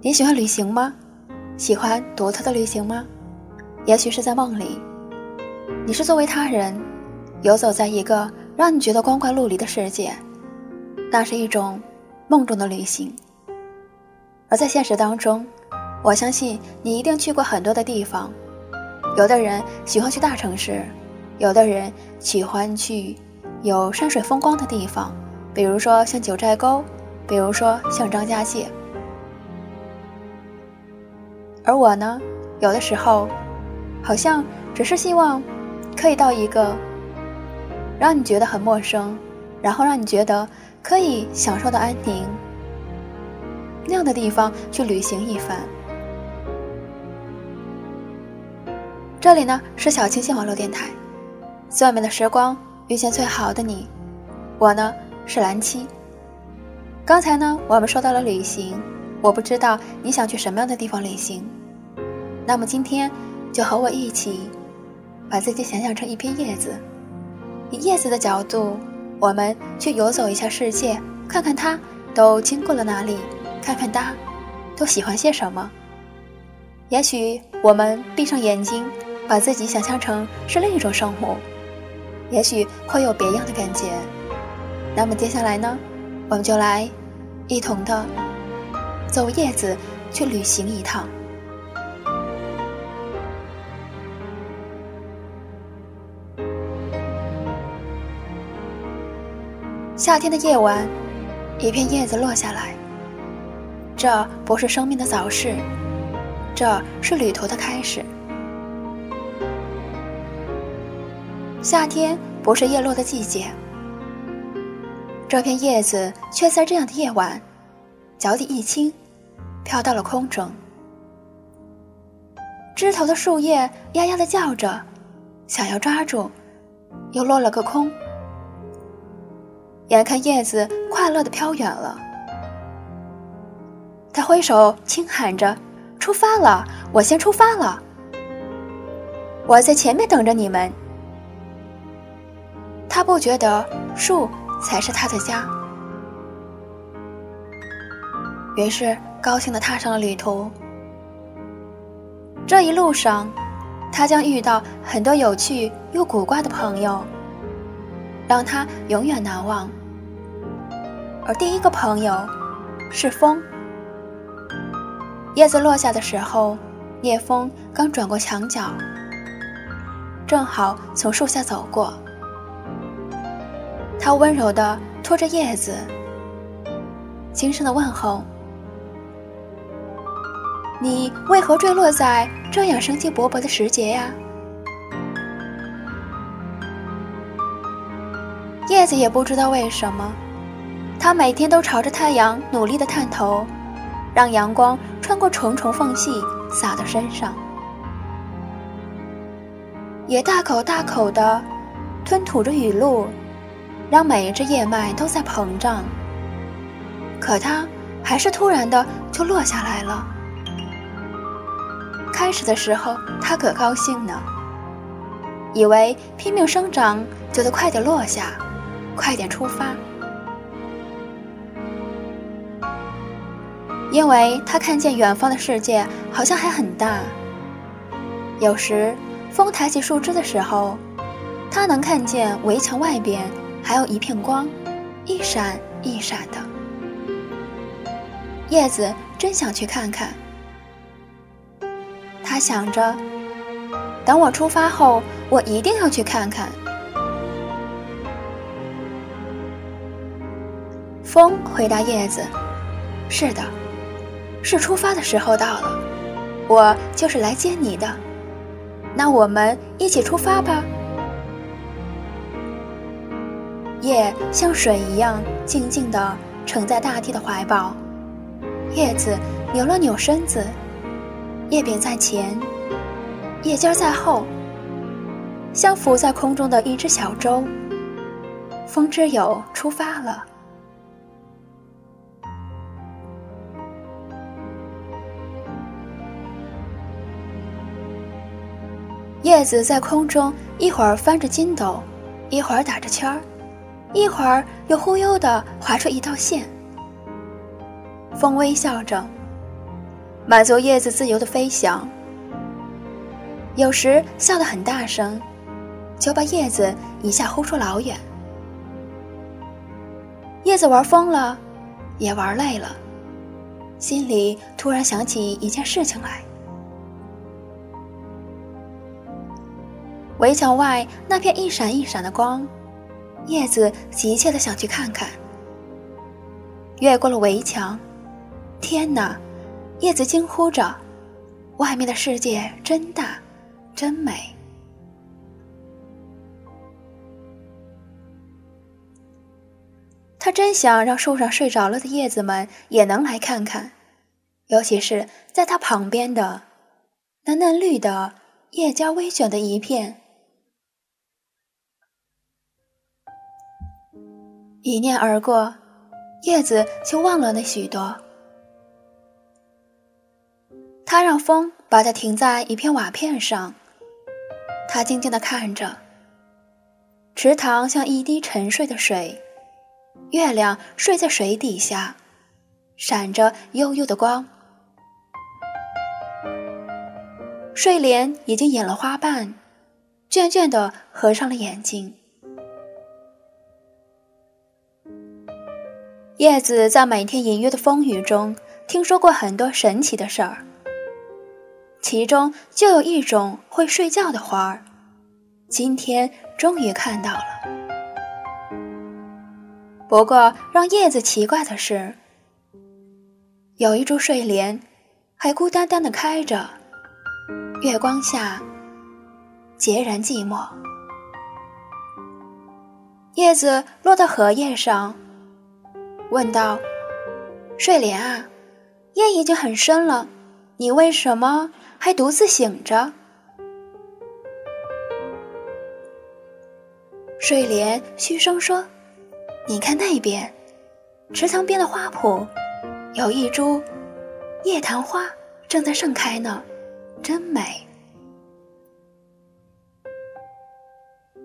你喜欢旅行吗？喜欢独特的旅行吗？也许是在梦里，你是作为他人，游走在一个让你觉得光怪陆离的世界，那是一种梦中的旅行。而在现实当中，我相信你一定去过很多的地方。有的人喜欢去大城市，有的人喜欢去有山水风光的地方，比如说像九寨沟，比如说像张家界。而我呢，有的时候，好像只是希望，可以到一个让你觉得很陌生，然后让你觉得可以享受的安宁那样的地方去旅行一番。这里呢是小清新网络电台，最美的时光遇见最好的你，我呢是蓝七。刚才呢我们说到了旅行，我不知道你想去什么样的地方旅行。那么今天，就和我一起，把自己想象成一片叶子，以叶子的角度，我们去游走一下世界，看看它都经过了哪里，看看它都喜欢些什么。也许我们闭上眼睛，把自己想象成是另一种生物，也许会有别样的感觉。那么接下来呢，我们就来一同的走叶子去旅行一趟。夏天的夜晚，一片叶子落下来。这不是生命的早逝，这是旅途的开始。夏天不是叶落的季节，这片叶子却在这样的夜晚，脚底一轻，飘到了空中。枝头的树叶呀呀的叫着，想要抓住，又落了个空。眼看叶子快乐的飘远了，他挥手轻喊着：“出发了，我先出发了，我在前面等着你们。”他不觉得树才是他的家，于是高兴的踏上了旅途。这一路上，他将遇到很多有趣又古怪的朋友，让他永远难忘。而第一个朋友是风。叶子落下的时候，叶风刚转过墙角，正好从树下走过。他温柔地拖着叶子，轻声地问候：“你为何坠落在这样生机勃勃的时节呀？”叶子也不知道为什么。他每天都朝着太阳努力的探头，让阳光穿过重重缝隙洒到身上，也大口大口的吞吐着雨露，让每一只叶脉都在膨胀。可它还是突然的就落下来了。开始的时候，他可高兴呢，以为拼命生长就得快点落下，快点出发。因为他看见远方的世界好像还很大。有时风抬起树枝的时候，他能看见围墙外边还有一片光，一闪一闪的。叶子真想去看看。他想着，等我出发后，我一定要去看看。风回答叶子：“是的。”是出发的时候到了，我就是来接你的。那我们一起出发吧。叶像水一样静静地沉在大地的怀抱，叶子扭了扭身子，叶柄在前，叶尖在后，像浮在空中的一只小舟。风之友出发了。叶子在空中一会儿翻着筋斗，一会儿打着圈儿，一会儿又忽悠地划出一道线。风微笑着，满足叶子自由的飞翔。有时笑得很大声，就把叶子一下呼出老远。叶子玩疯了，也玩累了，心里突然想起一件事情来。围墙外那片一闪一闪的光，叶子急切地想去看看。越过了围墙，天哪！叶子惊呼着：“外面的世界真大，真美。”他真想让树上睡着了的叶子们也能来看看，尤其是在他旁边的那嫩绿的叶尖微卷的一片。一念而过，叶子就忘了那许多。他让风把它停在一片瓦片上，他静静地看着。池塘像一滴沉睡的水，月亮睡在水底下，闪着幽幽的光。睡莲已经掩了花瓣，倦倦地合上了眼睛。叶子在每天隐约的风雨中听说过很多神奇的事儿，其中就有一种会睡觉的花儿，今天终于看到了。不过让叶子奇怪的是，有一株睡莲还孤单单的开着，月光下孑然寂寞。叶子落到荷叶上。问道：“睡莲啊，夜已经很深了，你为什么还独自醒着？”睡莲嘘声说：“你看那边，池塘边的花圃，有一株夜昙花正在盛开呢，真美。”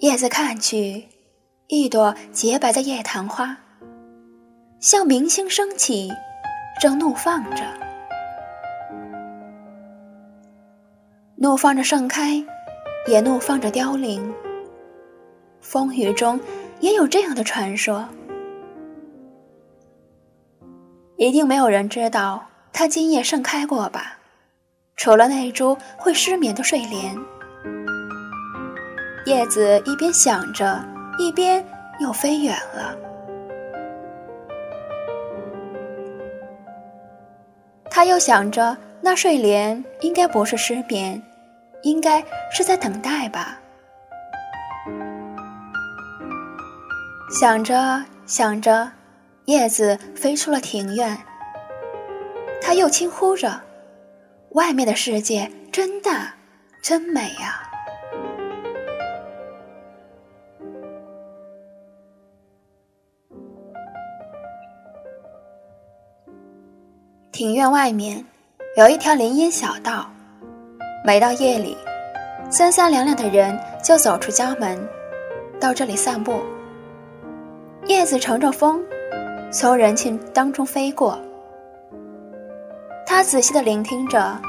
叶子看去，一朵洁白的夜昙花。像明星升起，正怒放着，怒放着盛开，也怒放着凋零。风雨中也有这样的传说，一定没有人知道它今夜盛开过吧？除了那株会失眠的睡莲。叶子一边想着，一边又飞远了。他又想着，那睡莲应该不是失眠，应该是在等待吧。想着想着，叶子飞出了庭院。他又轻呼着：“外面的世界真大，真美啊！”院外面有一条林荫小道，每到夜里，三三两两的人就走出家门，到这里散步。叶子乘着风，从人群当中飞过。他仔细的聆听着，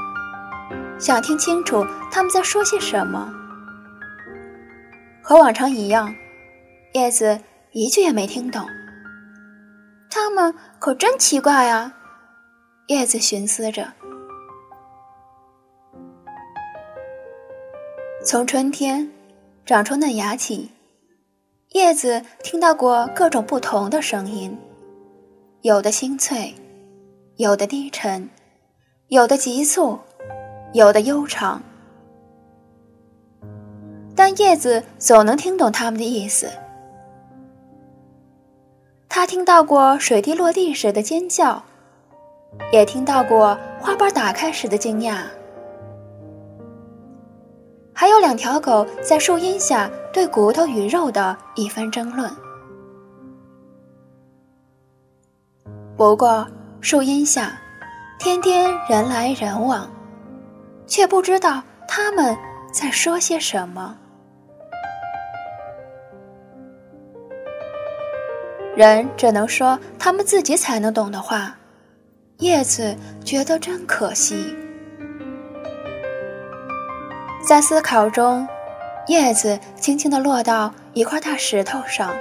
想听清楚他们在说些什么。和往常一样，叶子一句也没听懂。他们可真奇怪啊，叶子寻思着。从春天长出嫩芽起，叶子听到过各种不同的声音，有的清脆，有的低沉，有的急促，有的悠长。但叶子总能听懂他们的意思。他听到过水滴落地时的尖叫，也听到过花瓣打开时的惊讶，还有两条狗在树荫下对骨头与肉的一番争论。不过，树荫下，天天人来人往，却不知道他们在说些什么。人只能说他们自己才能懂的话，叶子觉得真可惜。在思考中，叶子轻轻地落到一块大石头上，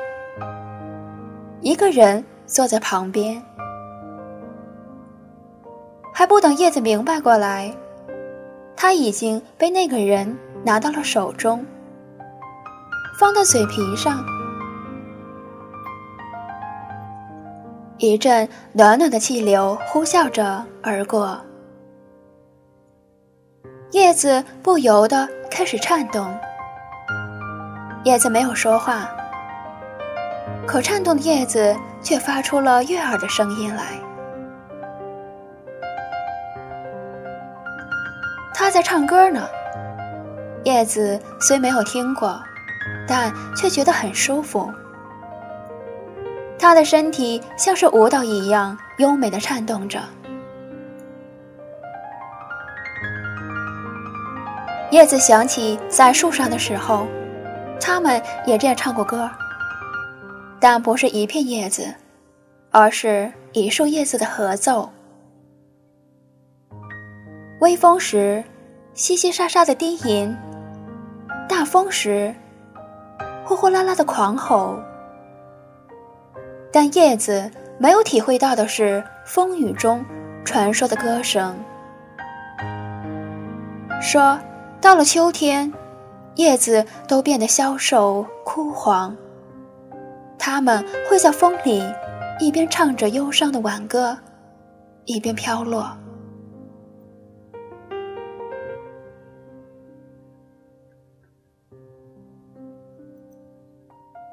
一个人坐在旁边，还不等叶子明白过来，他已经被那个人拿到了手中，放到嘴皮上。一阵暖暖的气流呼啸着而过，叶子不由得开始颤动。叶子没有说话，可颤动的叶子却发出了悦耳的声音来。他在唱歌呢。叶子虽没有听过，但却觉得很舒服。他的身体像是舞蹈一样优美的颤动着。叶子想起在树上的时候，他们也这样唱过歌，但不是一片叶子，而是一束叶子的合奏。微风时，淅淅沙沙的低吟；大风时，呼呼啦啦的狂吼。但叶子没有体会到的是风雨中传说的歌声。说到了秋天，叶子都变得消瘦枯黄。它们会在风里一边唱着忧伤的挽歌，一边飘落。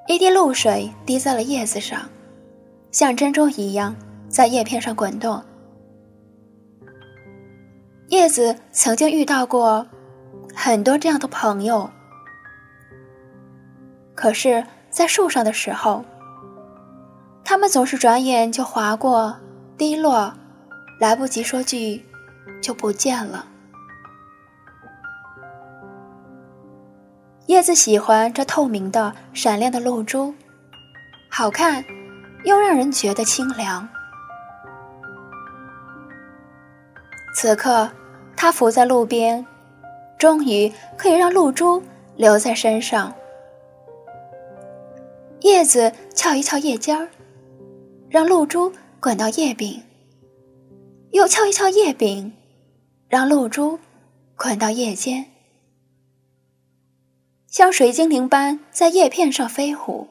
一滴露水滴在了叶子上。像珍珠一样在叶片上滚动。叶子曾经遇到过很多这样的朋友，可是，在树上的时候，他们总是转眼就划过、滴落，来不及说句，就不见了。叶子喜欢这透明的、闪亮的露珠，好看。又让人觉得清凉。此刻，他伏在路边，终于可以让露珠留在身上。叶子翘一翘叶尖儿，让露珠滚到叶柄；又翘一翘叶柄，让露珠滚到叶尖，像水精灵般在叶片上飞舞。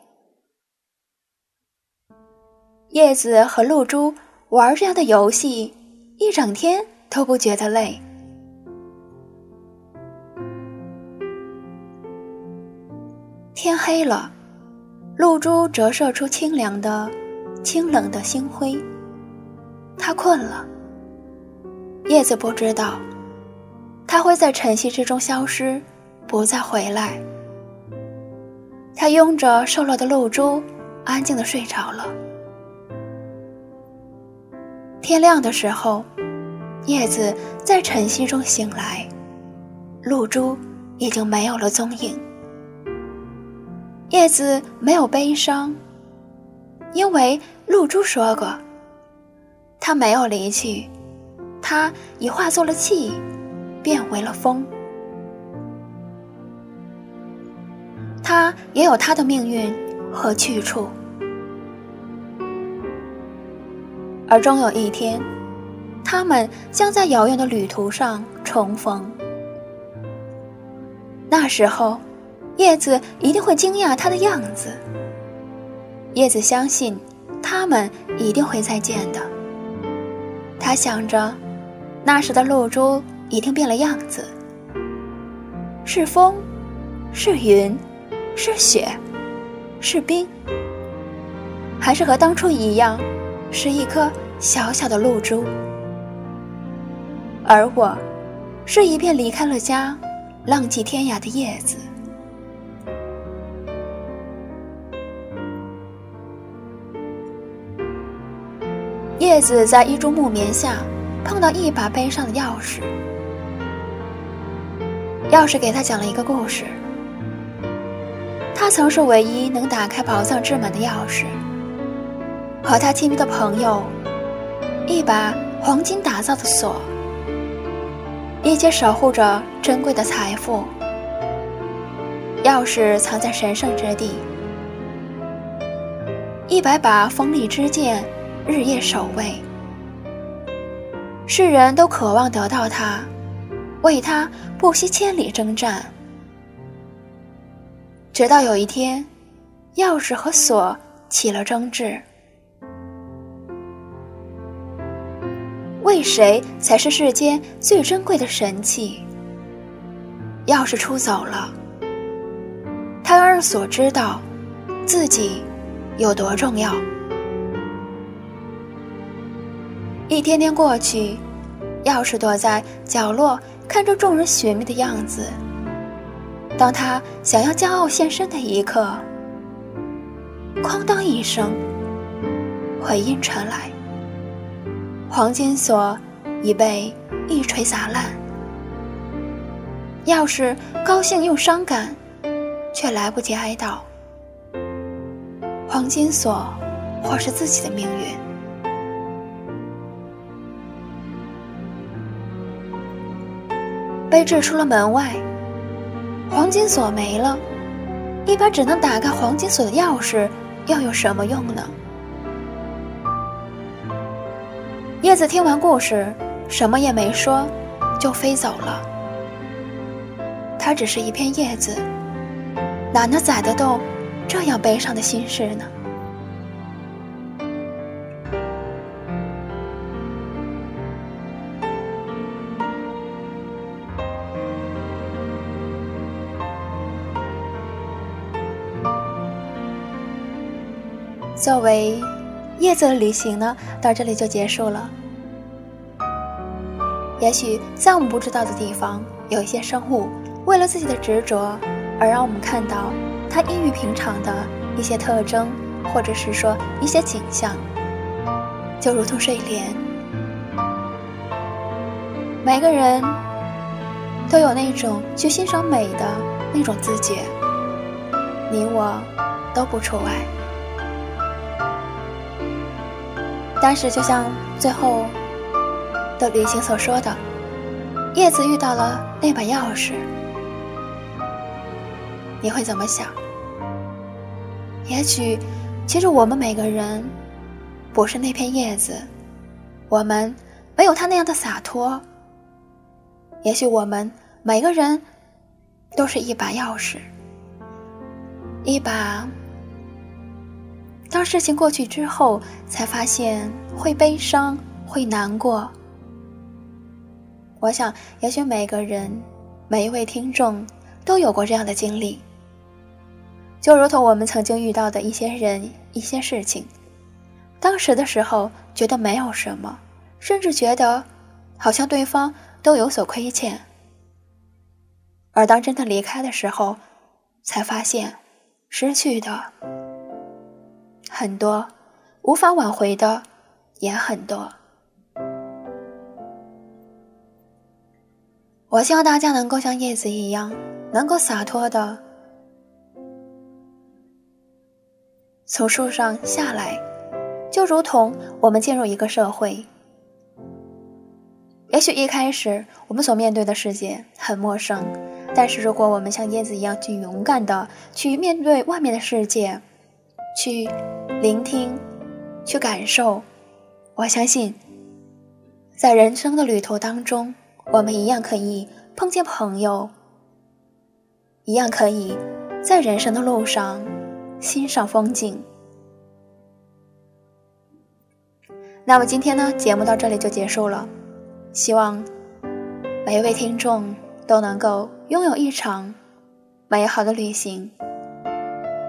叶子和露珠玩这样的游戏，一整天都不觉得累。天黑了，露珠折射出清凉的、清冷的星辉。它困了。叶子不知道，它会在晨曦之中消失，不再回来。它拥着瘦弱的露珠，安静的睡着了。天亮的时候，叶子在晨曦中醒来，露珠已经没有了踪影。叶子没有悲伤，因为露珠说过，它没有离去，它已化作了气，变为了风。它也有它的命运和去处，而终有一天，他们将在遥远的旅途上重逢。那时候，叶子一定会惊讶它的样子。叶子相信，他们一定会再见的。他想着，那时的露珠一定变了样子，是风，是云。是雪，是冰，还是和当初一样，是一颗小小的露珠？而我，是一片离开了家，浪迹天涯的叶子。叶子在一株木棉下碰到一把悲伤的钥匙，钥匙给他讲了一个故事。他曾是唯一能打开宝藏之门的钥匙，和他亲密的朋友，一把黄金打造的锁，一些守护着珍贵的财富。钥匙藏在神圣之地，一百把锋利之剑日夜守卫，世人都渴望得到它，为它不惜千里征战。直到有一天，钥匙和锁起了争执，为谁才是世间最珍贵的神器？钥匙出走了，他要让锁知道，自己有多重要。一天天过去，钥匙躲在角落，看着众人寻觅的样子。当他想要骄傲现身的一刻，哐当一声，回音传来，黄金锁已被一锤砸烂。钥匙高兴又伤感，却来不及哀悼。黄金锁，或是自己的命运，被掷出了门外。黄金锁没了，一把只能打开黄金锁的钥匙，又有什么用呢？叶子听完故事，什么也没说，就飞走了。它只是一片叶子，哪能载得动这样悲伤的心事呢？作为叶子的旅行呢，到这里就结束了。也许在我们不知道的地方，有一些生物为了自己的执着，而让我们看到它异于平常的一些特征，或者是说一些景象，就如同睡莲。每个人都有那种去欣赏美的那种自觉，你我都不除外。但是，就像最后的旅行所说的，叶子遇到了那把钥匙，你会怎么想？也许，其实我们每个人不是那片叶子，我们没有他那样的洒脱。也许我们每个人都是一把钥匙，一把。当事情过去之后，才发现会悲伤，会难过。我想，也许每个人，每一位听众，都有过这样的经历。就如同我们曾经遇到的一些人、一些事情，当时的时候觉得没有什么，甚至觉得好像对方都有所亏欠。而当真的离开的时候，才发现失去的。很多无法挽回的，也很多。我希望大家能够像叶子一样，能够洒脱的从树上下来，就如同我们进入一个社会。也许一开始我们所面对的世界很陌生，但是如果我们像叶子一样去勇敢的去面对外面的世界，去聆听，去感受，我相信，在人生的旅途当中，我们一样可以碰见朋友，一样可以在人生的路上欣赏风景。那么今天呢，节目到这里就结束了。希望每一位听众都能够拥有一场美好的旅行。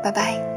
拜拜。